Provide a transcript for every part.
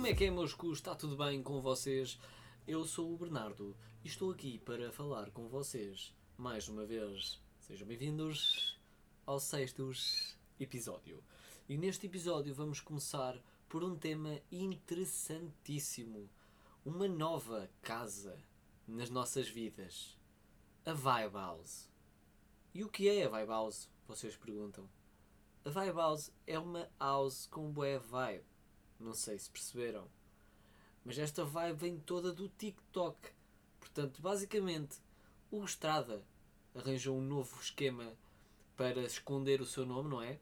Como é que é, meus? Está tudo bem com vocês? Eu sou o Bernardo e estou aqui para falar com vocês mais uma vez. Sejam bem-vindos ao sexto episódio. E neste episódio vamos começar por um tema interessantíssimo. Uma nova casa nas nossas vidas. A Vibe House. E o que é a Vibe House? Vocês perguntam. A Vibe House é uma house com boa vibe. Não sei se perceberam. Mas esta vibe vem toda do TikTok. Portanto, basicamente, o Estrada arranjou um novo esquema para esconder o seu nome, não é?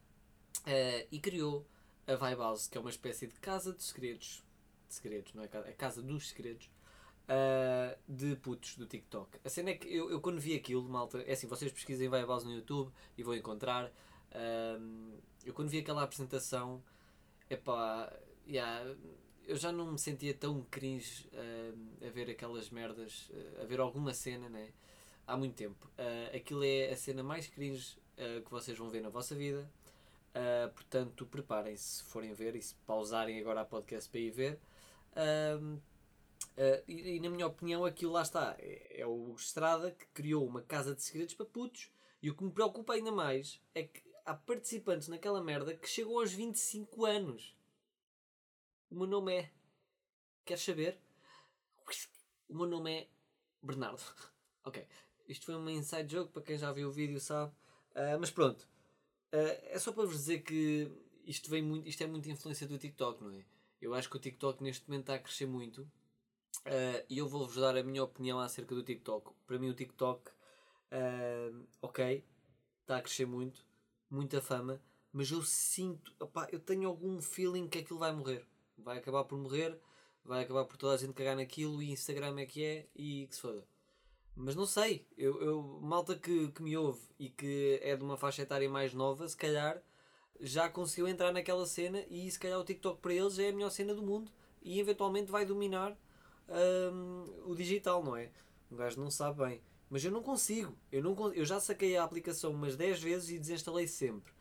Uh, e criou a Vibe House, que é uma espécie de casa de segredos. De segredos, não é? A casa dos segredos. Uh, de putos do TikTok. A cena é que eu, eu quando vi aquilo, malta, é assim, vocês pesquisem Vibe House no YouTube e vão encontrar. Uh, eu quando vi aquela apresentação, epá, yeah, eu já não me sentia tão cringe uh, a ver aquelas merdas, uh, a ver alguma cena, né? Há muito tempo. Uh, aquilo é a cena mais cringe que vocês vão ver na vossa vida. portanto, preparem-se se forem ver e se pausarem agora a podcast para ir ver. E, e, na minha opinião, aquilo lá está. É, é o Estrada que criou uma casa de segredos para putos. E o que me preocupa ainda mais é que há participantes naquela merda que chegam aos 25 anos. O meu nome é. Queres saber? O meu nome é Bernardo. ok. Isto foi uma inside joke para quem já viu o vídeo sabe. Uh, mas pronto. Uh, é só para vos dizer que isto, vem muito, isto é muita influência do TikTok, não é? Eu acho que o TikTok neste momento está a crescer muito. Uh, e eu vou-vos dar a minha opinião acerca do TikTok. Para mim, o TikTok, ok, está a crescer muito, muita fama, mas eu sinto, opá, eu tenho algum feeling que aquilo vai morrer vai acabar por morrer, vai acabar por toda a gente cagar naquilo e Instagram é que é e que se foda. Mas não sei, eu, eu malta que, que me ouve e que é de uma faixa etária mais nova, se calhar já conseguiu entrar naquela cena e se calhar o TikTok para eles é a melhor cena do mundo e eventualmente vai dominar hum, o digital, não é? Um gajo não sabe bem. Mas eu não consigo. Eu, não, eu já saquei a aplicação umas 10 vezes e desinstalei sempre.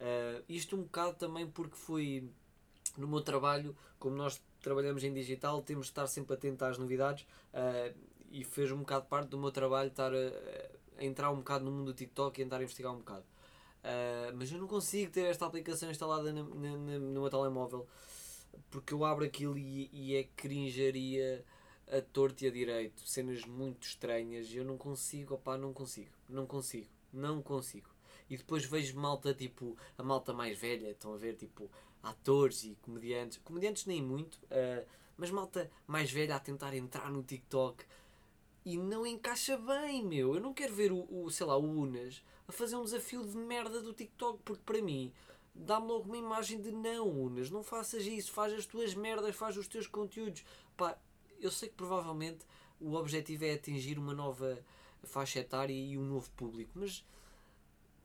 Uh, isto um bocado também porque fui no meu trabalho, como nós trabalhamos em digital, temos de estar sempre atentos às novidades uh, e fez um bocado parte do meu trabalho estar a, a, entrar um bocado no mundo do TikTok e tentar investigar um bocado. Uh, mas eu não consigo ter esta aplicação instalada na, na, na, no meu telemóvel porque eu abro aquilo e, e é cringeria a torto e a direito, cenas muito estranhas e eu não consigo, opá, não consigo, não consigo, não consigo. E depois vejo malta tipo, a malta mais velha, estão a ver tipo atores e comediantes, comediantes nem muito, uh, mas malta mais velha a tentar entrar no TikTok e não encaixa bem, meu. Eu não quero ver o, o sei lá, o Unas a fazer um desafio de merda do TikTok, porque para mim dá-me logo uma imagem de não, Unas, não faças isso, faz as tuas merdas, faz os teus conteúdos. Pá, eu sei que provavelmente o objetivo é atingir uma nova faixa etária e um novo público, mas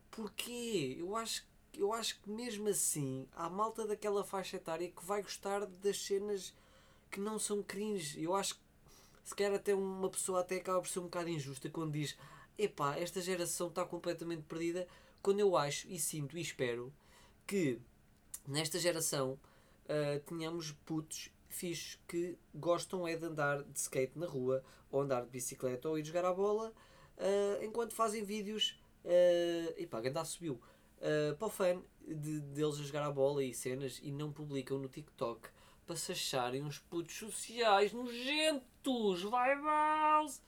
porquê? Eu acho eu acho que mesmo assim há malta daquela faixa etária que vai gostar das cenas que não são cringe. Eu acho que se calhar até uma pessoa até acaba por ser um bocado injusta quando diz epá, esta geração está completamente perdida, quando eu acho e sinto e espero que nesta geração uh, tenhamos putos fixos que gostam é de andar de skate na rua, ou andar de bicicleta, ou ir jogar a bola, uh, enquanto fazem vídeos. Uh, epá, Gandá subiu uh, para o fã de, deles a jogar a bola e cenas e não publicam no TikTok para se acharem uns putos sociais nojentos. Vai House!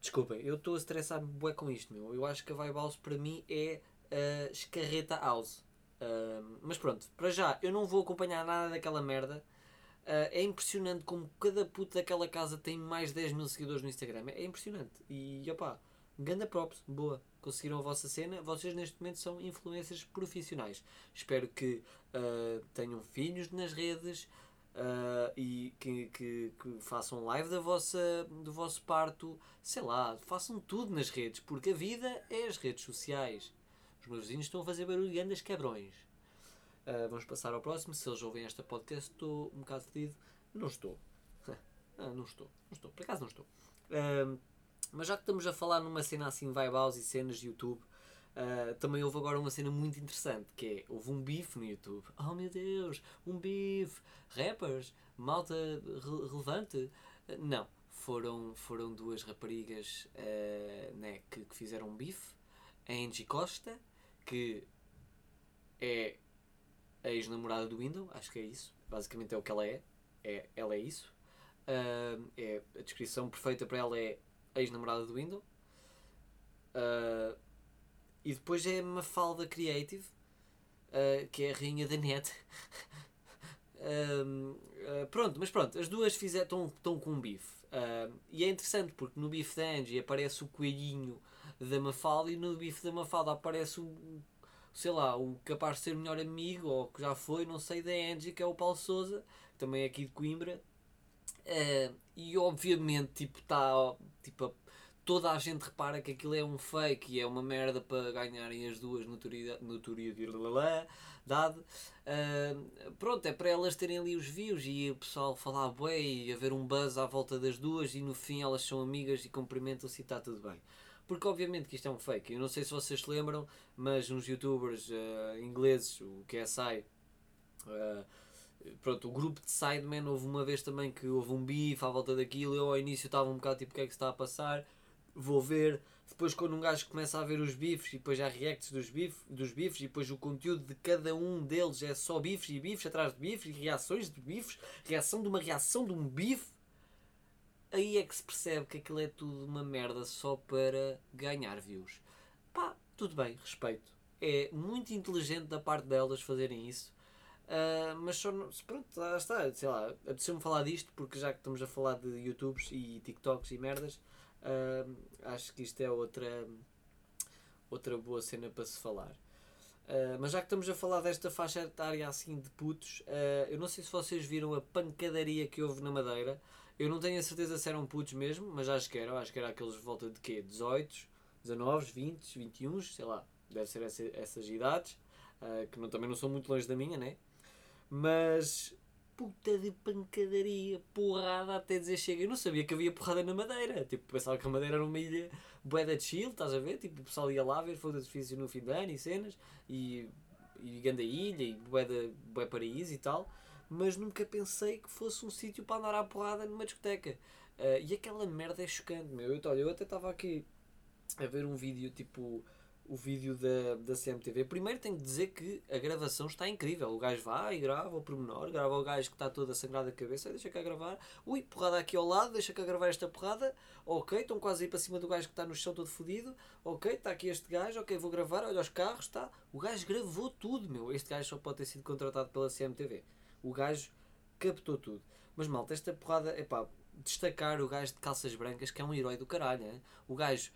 Desculpem, eu estou a estressar bué com isto, meu. Eu acho que a Vibe House para mim é uh, escarreta house. Uh, mas pronto, para já eu não vou acompanhar nada daquela merda. Uh, é impressionante como cada puto daquela casa tem mais de 10 mil seguidores no Instagram. É impressionante. E opá, ganda props, boa conseguiram a vossa cena, vocês neste momento são influencers profissionais. Espero que uh, tenham filhos nas redes uh, e que, que, que, façam live da vossa, do vosso parto, sei lá, façam tudo nas redes, porque a vida é as redes sociais. Os meus vizinhos estão a fazer barulho e andas quebrões. Uh, vamos passar ao próximo. Se eles ouvem esta podcast, estou um bocado fedido. Não estou. não estou. Não estou. Por acaso não estou. Uh, mas já que estamos a falar numa cena assim, vibe house e cenas de YouTube, uh, também houve agora uma cena muito interessante, que é, houve um bife no YouTube. Oh meu Deus, um bife! Rappers malta re relevante. Não, foram, foram duas raparigas uh, né, que, que, fizeram um bife. A Angie Costa, que é a ex-namorada do Window, acho que é isso. Basicamente é o que ela é. é ela é isso. Uh, é, a descrição perfeita para ela é ex-namorada do Window. Uh, e depois é Mafalda Creative, uh, que é a rainha da net. pronto, mas pronto, as duas estão com um bife. e é interessante porque no bife da Angie aparece o coelhinho da Mafalda e no bife da Mafalda aparece o, sei lá, o capaz de ser melhor amigo ou que já foi, não sei, da Angie, que é o Paulo Souza, também é aqui de Coimbra. Uh, e obviamente, tipo, está tipo, toda a gente repara que aquilo é um fake e é uma merda para ganharem as duas notoriedade, notoriedade. Uh, pronto, é para elas terem ali os views e o pessoal falar bem e haver um buzz à volta das duas e no fim elas são amigas e cumprimentam-se e está tudo bem. Porque obviamente que isto é um fake. Eu não sei se vocês se lembram, mas uns youtubers uh, ingleses, o KSI, uh, pronto, o grupo de Sidemen houve uma vez também que houve um bife à volta daquilo. Eu ao início estava um bocado tipo: o que é que se está a passar? Vou ver. Depois, quando um gajo começa a ver os bifes e depois há reacts dos, bif, dos bifes e depois o conteúdo de cada um deles é só bifes e bifes atrás de bifes reações de bifes, reação de uma reação de um bife, aí é que se percebe que aquilo é tudo uma merda só para ganhar views. Pá, tudo bem, respeito. É muito inteligente da parte delas fazerem isso. Uh, mas só, pronto, lá está, sei lá, apeteceu-me falar disto porque já que estamos a falar de YouTubes e TikToks e merdas, uh, acho que isto é outra, outra boa cena para se falar. Uh, mas já que estamos a falar desta faixa etária assim de putos, eu não sei se vocês viram a pancadaria que houve na Madeira. Eu não tenho a certeza se eram putos mesmo, mas acho que eram. Acho que era aqueles volta de quê? 18, 19, 20, 21, sei lá. Deve ser essa, essas idades, que não, também não são muito longe da minha, né? Mas puta de pancadaria, porrada até dizer chega. Eu não sabia que havia porrada na Madeira. Tipo, pensava que a Madeira era uma ilha bué de chill, estás a ver? Tipo, o pessoal ia lá ver fogo de artifício no fim de ano e cenas, e, e grande ilha, e bué, de, bué paraíso e tal. Mas nunca pensei que fosse um sítio para andar à porrada numa discoteca. Uh, e aquela merda é chocante, meu. Eu, olha, eu até estava aqui a ver um vídeo tipo o vídeo da, da CMTV. Primeiro tenho que dizer que a gravação está incrível. O gajo vai e grava o pormenor, grava o gajo que está todo a sangrar da cabeça, deixa cá gravar. Ui, porrada aqui ao lado, deixa cá gravar esta porrada. Ok, estão quase aí para cima do gajo que está no chão todo fodido. Ok, está aqui este gajo, ok, vou gravar, olha os carros, está. O gajo gravou tudo, meu. Este gajo só pode ter sido contratado pela CMTV. O gajo captou tudo. Mas malta, esta porrada, é pá, destacar o gajo de calças brancas que é um herói do caralho. Hein? O gajo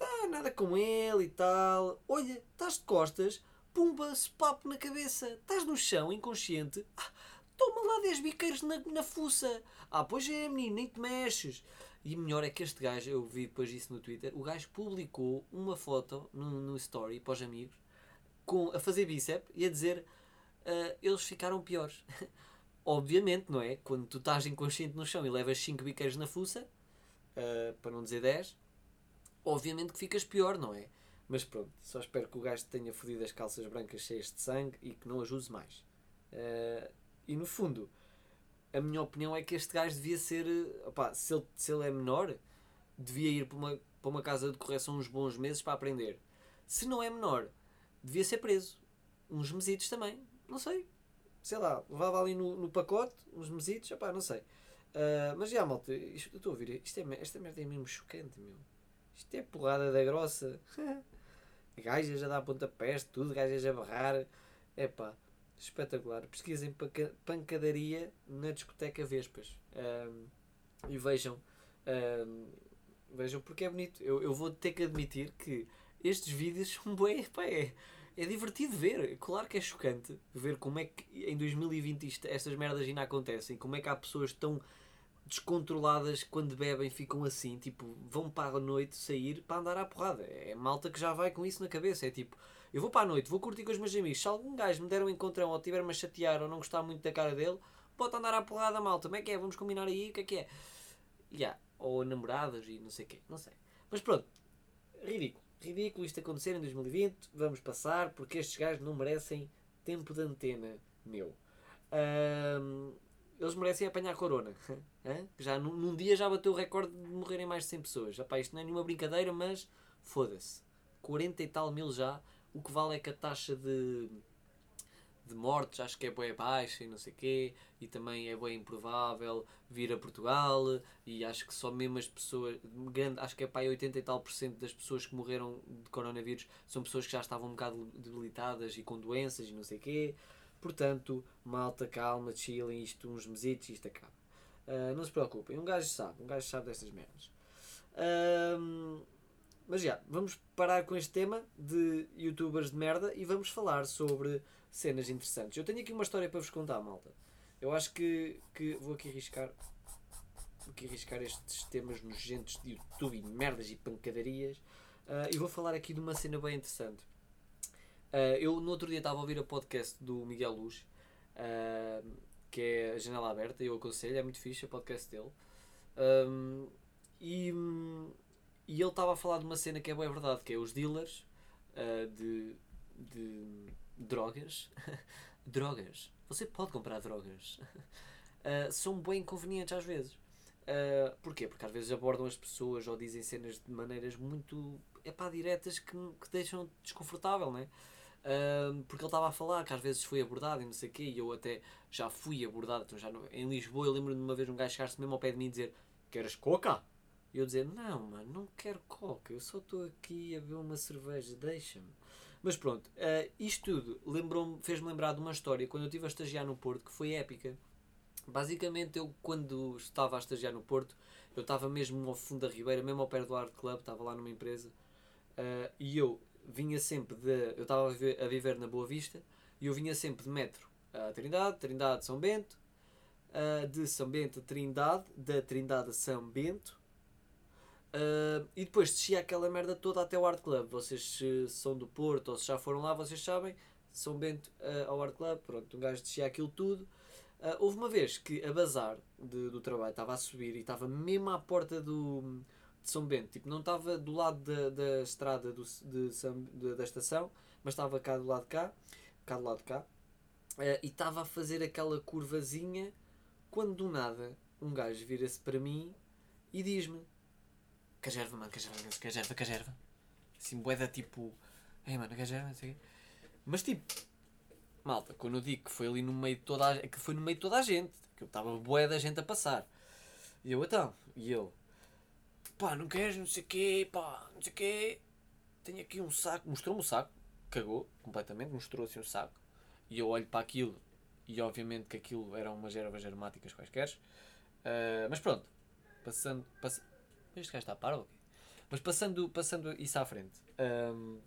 ah, nada com ele e tal. Olha, estás de costas, pumba, se papo na cabeça. Estás no chão, inconsciente. Ah, toma lá 10 biqueiros na, na fuça. Ah, pois é, menino, nem te mexes. E melhor é que este gajo, eu vi depois disso no Twitter, o gajo publicou uma foto no, no story para os amigos com, a fazer bíceps e a dizer uh, eles ficaram piores. Obviamente, não é? Quando tu estás inconsciente no chão e levas 5 biqueiros na fuça, uh, para não dizer 10, obviamente que ficas pior, não é? Mas pronto, só espero que o gajo tenha fodido as calças brancas cheias de sangue e que não as use mais. Uh, e no fundo, a minha opinião é que este gajo devia ser. Opa, se, ele, se ele é menor, devia ir para uma, para uma casa de correção uns bons meses para aprender. Se não é menor, devia ser preso. Uns mesitos também. Não sei. Sei lá, levava ali no, no pacote, uns mesitos, opá, não sei. Uh, mas já, malta, isto, eu estou a ouvir, isto é, esta merda é mesmo chocante, meu. Isto é porrada da grossa. gajas a dar pontapés, tudo, gajas a barrar. É pá, espetacular. Pesquisem pancadaria na discoteca Vespas. Um, e vejam. Um, vejam porque é bonito. Eu, eu vou ter que admitir que estes vídeos são bem. Pá, é, é divertido ver. Claro que é chocante ver como é que em 2020 isto, estas merdas ainda acontecem. Como é que há pessoas tão descontroladas quando bebem ficam assim, tipo, vão para a noite sair para andar à porrada. É malta que já vai com isso na cabeça. É tipo, eu vou para a noite, vou curtir com os meus amigos. Se algum gajo me der um encontrão ou tiver-me a chatear ou não gostar muito da cara dele, pode andar à porrada, malta. Como é que é? Vamos combinar aí? O que é que é? Yeah. Ou namoradas e não sei o quê. Não sei. Mas pronto. Ridículo. Ridículo isto acontecer em 2020. Vamos passar porque estes gajos não merecem tempo de antena meu. Um, eles merecem apanhar corona. Já num, num dia já bateu o recorde de morrerem mais de 100 pessoas. Epá, isto não é nenhuma brincadeira, mas foda-se. 40 e tal mil já. O que vale é que a taxa de, de mortes acho que é bem baixa e não sei quê. E também é bem improvável vir a Portugal. E acho que só mesmo as pessoas. Grande, acho que é para 80 e tal por cento das pessoas que morreram de coronavírus são pessoas que já estavam um bocado debilitadas e com doenças e não sei quê. Portanto, malta, calma, chilling, isto uns mesitos, isto acaba. Uh, não se preocupem, um gajo sabe, um gajo sabe destas merdas. Uh, mas já, vamos parar com este tema de youtubers de merda e vamos falar sobre cenas interessantes. Eu tenho aqui uma história para vos contar, malta. Eu acho que, que vou aqui arriscar vou aqui arriscar estes temas nojentos de YouTube e merdas e pancadarias uh, e vou falar aqui de uma cena bem interessante. Uh, eu no outro dia estava a ouvir a podcast do Miguel Luz, uh, que é a Janela Aberta, eu aconselho, é muito fixe o podcast dele. Um, e, e ele estava a falar de uma cena que é boa verdade, que é os dealers uh, de, de drogas. drogas. Você pode comprar drogas. são bem inconvenientes às vezes. Uh, porquê? Porque às vezes abordam as pessoas ou dizem cenas de maneiras muito epá, diretas que, que deixam desconfortável, não é? Porque ele estava a falar que às vezes foi abordado e não sei o quê, e eu até já fui abordado. Então já no, em Lisboa eu lembro-me de uma vez um gajo chegar-se mesmo ao pé de mim e dizer: Queres coca? E eu dizer: Não, mano, não quero coca, eu só estou aqui a beber uma cerveja, deixa-me. Mas pronto, uh, isto tudo lembrou fez-me lembrar de uma história quando eu estive a estagiar no Porto que foi épica. Basicamente, eu quando estava a estagiar no Porto, eu estava mesmo ao fundo da Ribeira, mesmo ao pé do Art Club, estava lá numa empresa, uh, e eu vinha sempre de. Eu estava a viver, na Boa Vista e eu vinha sempre de metro a Trindade, Trindade São Bento, uh, de São Bento a Trindade, da Trindade a São Bento. Uh, e depois descia aquela merda toda até o Art Club. Vocês se são do Porto ou se já foram lá, vocês sabem. São Bento ao Art Club, pronto, um gajo descia aquilo tudo. Houve uma vez que a bazar de, do trabalho estava a subir e estava mesmo à porta do, de São Bento. Tipo, não estava do lado da, da estrada do, de, de, da estação, mas estava cá do lado de cá, cá do lado de cá, uh, e estava a fazer aquela curvazinha quando do nada um gajo vira-se para mim e diz-me Cajerva, mano, cajerva, cajerva, cajerva. Assim, boeda tipo. Ei, mano, cajerva, não sei Mas tipo, malta, quando eu digo que foi ali no meio de toda a, que foi no meio de toda a gente, que eu estava boé da gente a passar. E eu então, e eu, pá, não queres, não sei o quê, pá, não sei o quê. Tenho aqui um saco, mostrou-me o saco, cagou completamente, mostrou assim um saco. E eu olho para aquilo, e obviamente que aquilo eram umas ervas aromáticas quaisquer. Uh, mas pronto, passando. Pass... Este gajo está a par ou Mas passando, passando isso à frente. Um,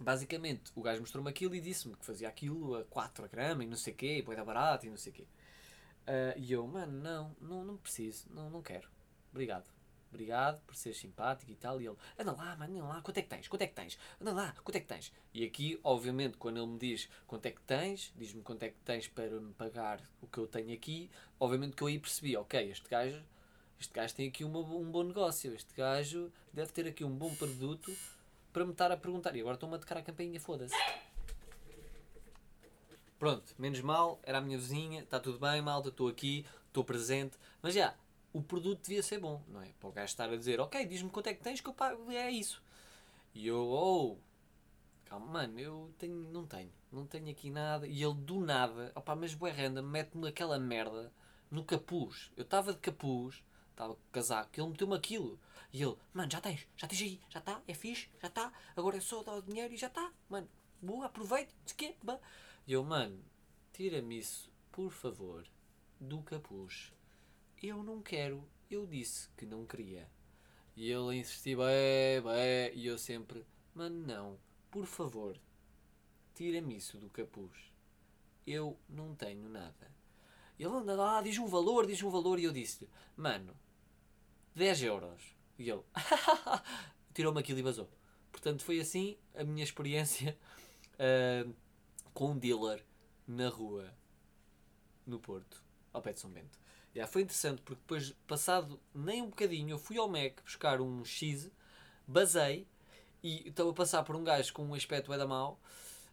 basicamente, o gajo mostrou-me aquilo e disse-me que fazia aquilo a 4 a grama e não sei o quê, e pode dar barato e não sei o quê. Uh, e eu, mano, não, não, não preciso, não, não quero. Obrigado obrigado por ser simpático e tal. E ele, anda lá, mano, anda lá, quanto é que tens? Quanto é que tens? Anda lá, quanto é que tens? E aqui, obviamente, quando ele me diz quanto é que tens, diz-me quanto é que tens para me pagar o que eu tenho aqui, obviamente que eu aí percebi, ok, este gajo, este gajo tem aqui uma, um bom negócio, este gajo deve ter aqui um bom produto para me estar a perguntar. E agora estou-me a tocar a campainha, foda-se. Pronto, menos mal, era a minha vizinha, está tudo bem, malta, estou aqui, estou presente, mas já, o produto devia ser bom, não é? Para o gajo estar a dizer, ok, diz-me quanto é que tens que eu pago, é isso. E eu, oh, calma, mano, eu tenho, não tenho, não tenho aqui nada. E ele do nada, opá, mas boa renda, mete-me aquela merda no capuz. Eu estava de capuz, estava com casaco, ele meteu-me aquilo. E ele, mano, já tens, já tens aí, já está, é fixe, já está, agora é só dar o dinheiro e já está, mano, boa, aproveita, que E eu, mano, tira-me isso, por favor, do capuz eu não quero, eu disse que não queria. E ele insistia, bem, bem, e eu sempre, mano, não, por favor, tira-me isso do capuz. Eu não tenho nada. Ele anda lá, diz um valor, diz um valor, e eu disse-lhe, mano, 10 euros. E ele, tirou-me aquilo e vazou. Portanto, foi assim a minha experiência uh, com um dealer na rua, no Porto, ao pé de São Bento. Yeah, foi interessante porque depois, passado nem um bocadinho, eu fui ao Mac buscar um X, basei e estava a passar por um gajo com um aspecto é da mau.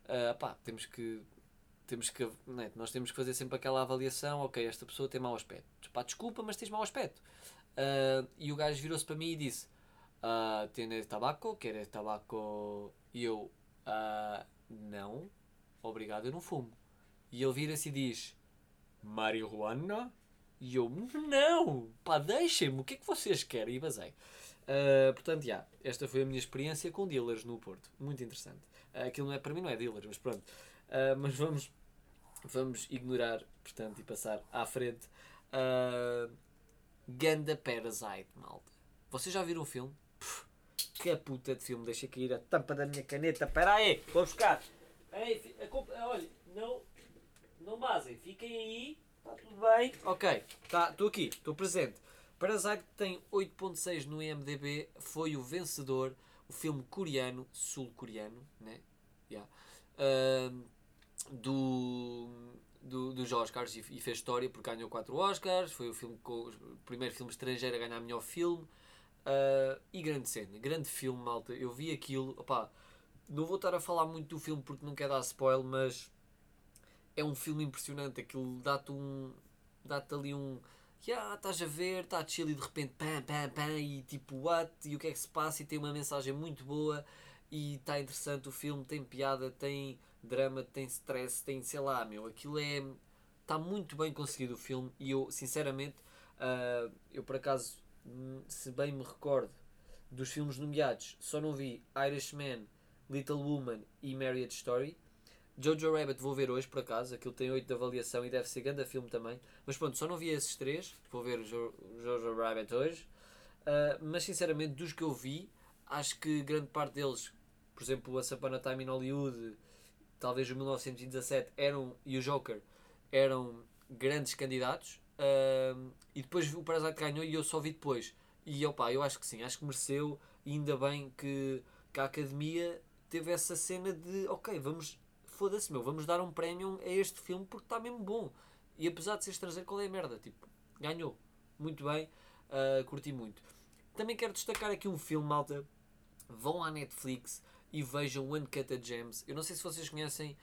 Uh, pá, temos que temos que, né, nós temos que fazer sempre aquela avaliação, ok, esta pessoa tem mau aspecto. Pá, desculpa, mas tens mau aspecto. Uh, e o gajo virou-se para mim e disse, uh, tabaco? Queres tabaco? E eu, uh, não, obrigado, eu não fumo. E ele vira-se e diz, marihuana? E eu, não, pá, deixem-me, o que é que vocês querem? E basei. Uh, portanto, já, yeah, esta foi a minha experiência com dealers no Porto. Muito interessante. Uh, aquilo não é, para mim não é dealers, mas pronto. Uh, mas vamos, vamos ignorar, portanto, e passar à frente. Uh, Ganda Parasite, malta. Vocês já viram o filme? Puf, que puta de filme. Deixa cair a tampa da minha caneta. Espera aí, vou buscar. Ei, olha, não, não basem. Fiquem aí. Está tudo bem? Ok, estou tá, aqui, estou presente. Parasite tem 8.6 no IMDB, foi o vencedor, o filme coreano, sul-coreano, né? Yeah. Uh, do, do, dos Oscars e, e, fez história porque ganhou 4 Oscars, foi o, filme com, o primeiro filme estrangeiro a ganhar melhor filme. Uh, e grande cena, grande filme, malta. Eu vi aquilo, opá, não vou estar a falar muito do filme porque não quero dar spoiler, mas é um filme impressionante. Aquilo dá-te um. dá-te ali um yeah, estás a ver, está chill e de repente pam, pam, pam, e tipo, what? E o que é que se passa? E tem uma mensagem muito boa e está interessante o filme, tem piada, tem drama, tem stress, tem sei lá, meu, aquilo é. Está muito bem conseguido o filme e eu, sinceramente, uh, eu por acaso, hum, se bem me recordo dos filmes nomeados, só não vi Irishman, Little Woman e Marriage Story. Jojo Rabbit vou ver hoje, por acaso. Aquilo tem 8 de avaliação e deve ser grande filme também. Mas pronto, só não vi esses três. Vou ver Jojo Rabbit hoje. Uh, mas sinceramente, dos que eu vi, acho que grande parte deles, por exemplo, a Upon Time in Hollywood, talvez o 1917 eram, e o Joker eram grandes candidatos. Uh, e depois o Parasite ganhou e eu só vi depois. E opa, eu acho que sim, acho que mereceu. E ainda bem que, que a academia teve essa cena de ok, vamos foda-se, meu, vamos dar um prémio a este filme porque está mesmo bom. E apesar de ser estrangeiro, qual é a merda? Tipo, ganhou. Muito bem, uh, curti muito. Também quero destacar aqui um filme, malta. Vão à Netflix e vejam Uncut Gems. Eu não sei se vocês conhecem,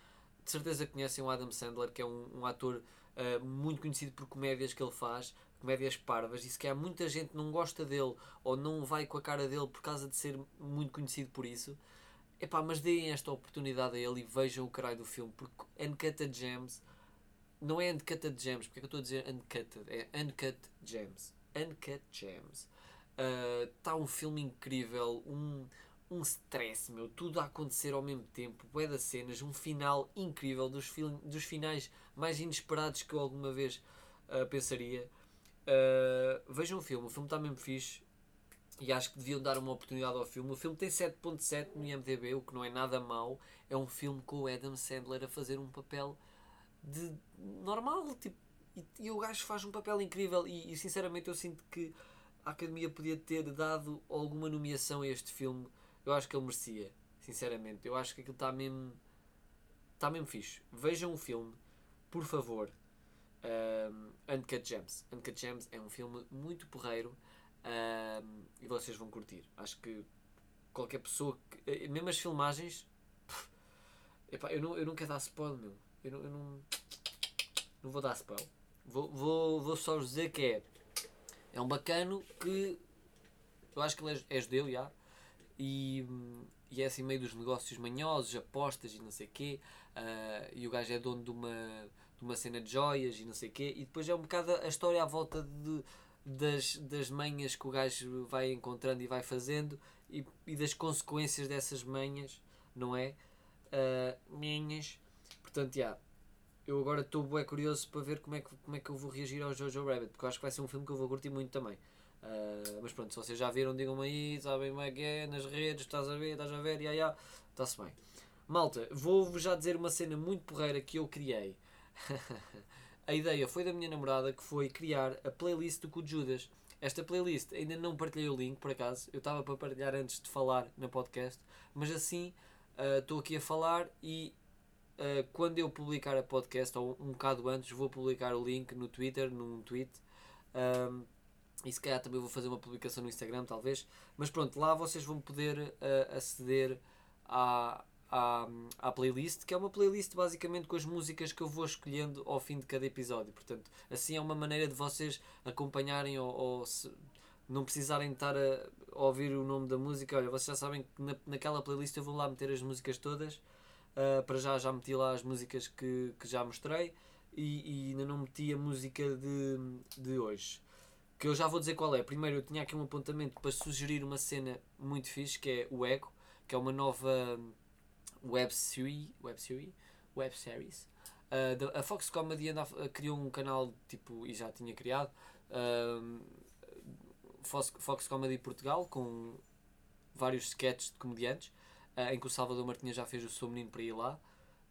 de certeza conhecem o Adam Sandler, que é um, um ator uh, muito conhecido por comédias que ele faz, comédias parvas, e se calhar muita gente não gosta dele ou não vai com a cara dele por causa de ser muito conhecido por isso. Epá, mas deem esta oportunidade a ele e vejam o caralho do filme, porque Uncut Gems não é Uncut Gems, porque é que eu estou a dizer Uncut? É Uncut Gems. Uncut Gems. Está uh, um filme incrível, um, um stress, meu, tudo a acontecer ao mesmo tempo, bué das cenas, um final incrível, dos, film, dos finais mais inesperados que eu alguma vez uh, pensaria. Uh, vejam o filme, o filme está mesmo fixe, e acho que deviam dar uma oportunidade ao filme. O filme tem 7.7 no IMDB, o que não é nada mau. É um filme com o Adam Sandler a fazer um papel de normal, tipo, e, e o gajo faz um papel incrível e, e, sinceramente eu sinto que a Academia podia ter dado alguma nomeação a este filme. Eu acho que ele merecia, sinceramente. Eu acho que aquilo está mesmo está mesmo fixe. Vejam o filme, por favor. Um, Uncut Gems. Uncut Gems é um filme muito porreiro um, e vocês vão curtir. Acho que qualquer pessoa, que, eh, mesmo as filmagens, pff, epá, eu, não, eu não quero dar spoiler, meu. Eu não, eu não, não vou dar spoiler. Vou, vou, vou só dizer que é, é um bacano que eu acho que ele é, é judeu, já, e, e é assim meio dos negócios manhosos, apostas e não sei quê, uh, e o gajo é dono de uma, de uma cena de joias e não sei o quê, e depois é um bocado a história à volta de das, das manhas que o gajo vai encontrando e vai fazendo e, e das consequências dessas manhas, não é? Uh, manhas. Portanto, já. Yeah, eu agora estou bem curioso para ver como é, que, como é que eu vou reagir ao Jojo Rabbit, porque eu acho que vai ser um filme que eu vou curtir muito também. Uh, mas pronto, se vocês já viram, digam-me aí, sabem como é que é, nas redes, estás a ver, estás a ver, ia, ia, está-se bem. Malta, vou-vos já dizer uma cena muito porreira que eu criei. A ideia foi da minha namorada que foi criar a playlist do Cu Judas. Esta playlist ainda não partilhei o link, por acaso. Eu estava para partilhar antes de falar na podcast, mas assim uh, estou uh, aqui a falar e uh, quando eu publicar a podcast, ou um bocado antes, vou publicar o link no Twitter, num tweet. Um, e se calhar também vou fazer uma publicação no Instagram, talvez. Mas pronto, lá vocês vão poder uh, aceder à, à, à playlist, que é uma playlist basicamente com as músicas que eu vou escolhendo ao fim de cada episódio. Portanto, assim é uma maneira de vocês acompanharem ou, ou se, não precisarem estar a, ouvir o nome da música. Olha, vocês já sabem que na, naquela playlist eu vou lá meter as músicas todas. Uh, para já já meti lá as músicas que, que já mostrei e, e ainda não meti a música de, de hoje que eu já vou dizer qual é. Primeiro, eu tinha aqui um apontamento para sugerir uma cena muito fixe, que é o Echo, que é uma nova web series, web series, web series. Uh, a Fox Comedy anda, uh, criou um canal, tipo, e já tinha criado, uh, Fox, Fox Comedy Portugal, com vários sketches de comediantes, em que o Salvador Martinha já fez o seu menino para ir lá.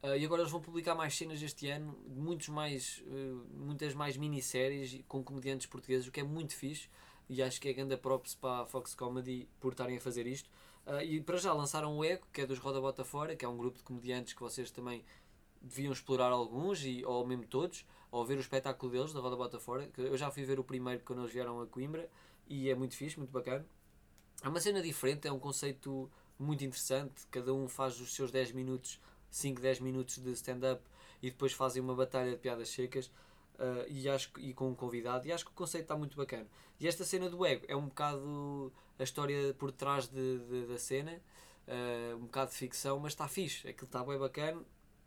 Uh, e agora eles vão publicar mais cenas este ano, muitos mais, muitas mais minisséries com comediantes portugueses, o que é muito fixe. E acho que é grande props para a Fox Comedy por estarem a fazer isto. Uh, e para já lançaram o Ego, que é dos Roda Bota Fora, que é um grupo de comediantes que vocês também deviam explorar alguns, e, ou mesmo todos, ou ver o espetáculo deles, da Roda Bota Fora. Que eu já fui ver o primeiro quando eles vieram a Coimbra e é muito fixe, muito bacana. É uma cena diferente, é um conceito muito interessante. Cada um faz os seus 10 minutos 5, 10 minutos de stand-up e depois fazem uma batalha de piadas secas uh, e, acho, e com um convidado. E acho que o conceito está muito bacana. E esta cena do ego é um bocado a história por trás de, de da cena, uh, um bocado de ficção, mas está fixe. Aquilo está bem bacana.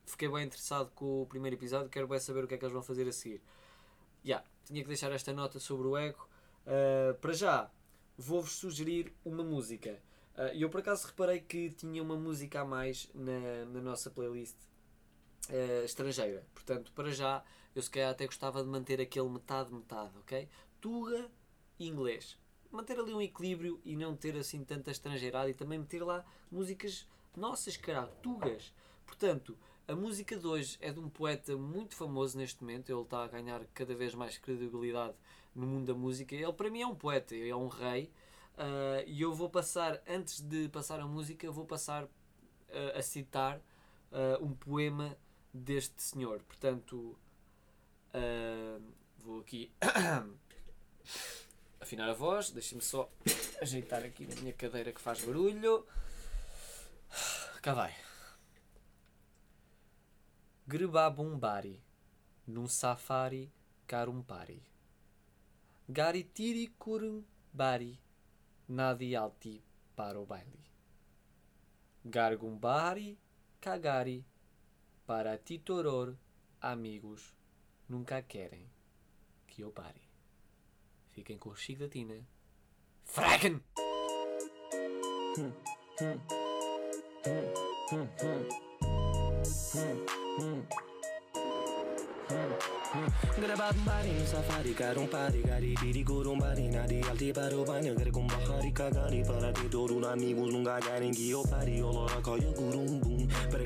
Fiquei bem interessado com o primeiro episódio, quero bem saber o que é que eles vão fazer a seguir. Yeah, tinha que deixar esta nota sobre o ego. Uh, para já, vou-vos sugerir uma música. Uh, eu por acaso reparei que tinha uma música a mais na, na nossa playlist uh, estrangeira. Portanto, para já, eu se calhar até gostava de manter aquele metade-metade, ok? Tuga inglês. Manter ali um equilíbrio e não ter assim tanta estrangeirada e também meter lá músicas nossas, caralho, tugas. Portanto, a música de hoje é de um poeta muito famoso neste momento. Ele está a ganhar cada vez mais credibilidade no mundo da música. Ele, para mim, é um poeta, é um rei Uh, e eu vou passar, antes de passar a música, vou passar uh, a citar uh, um poema deste senhor. Portanto, vou aqui afinar a voz. Deixem-me só ajeitar aqui na minha cadeira que faz barulho. Cá vai. Grebabumbari, num safari carumpari. Garitiri bari nadi alti para o baile. Gargumbari, cagari, para titoror, amigos, nunca querem que eu pare. Fiquem com o Chico da Tina. Fragen! Bari no safari, caro um pari Gari diri gurum bari, nadi alti para o banho Gare com bahari, cagari Para ti todos amigos, querem que eu pare Olora coia gurum bum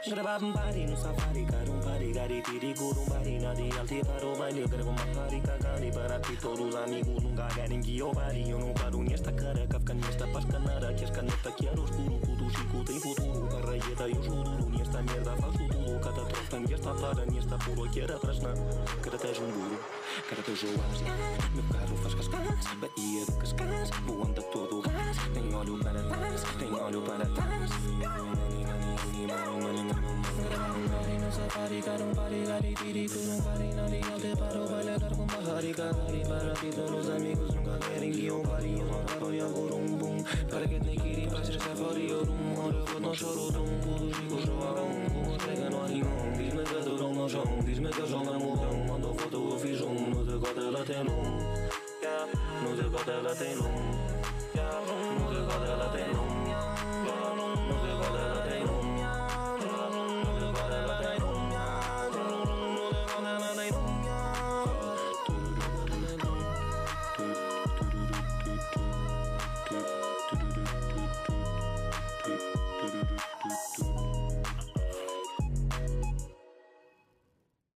mesmo um eu party no safari, cara um party, gari tiri um party, nadi alti para o baile, gravo uma party, cagani para ti todos os amigos, nunca querem que eu pare, eu não paro nesta cara, kafka nesta pascanara, que as caneta que era escuro, puto chico tem futuro, carraieta e o juro, nesta merda faço tudo, cada trofa nesta para, nesta puro que era prasna, cada te jumbo, cada te joas, meu carro faz cascas, Bahia de cascas, voando a todo gás, tem óleo para trás, tem óleo para trás. money, money, money, money, money. No safari, karong pari, gari, tiri, kurong pari, naligate, paro, bailar con pajari, cagari, para ti, todos los amigos, nunca quieren que yo pari, yo no paro, yo hago rum, bum, para que te quiri, para ser safari, yo rum, ahora vos no lloro, rum, pudo, chico, yo agón, como entrega no hay gón, dime que tú no son, dime que son el mudón, mando foto, yo fiz un, no te cote la telón, no te cote la telón, no te cote la telón,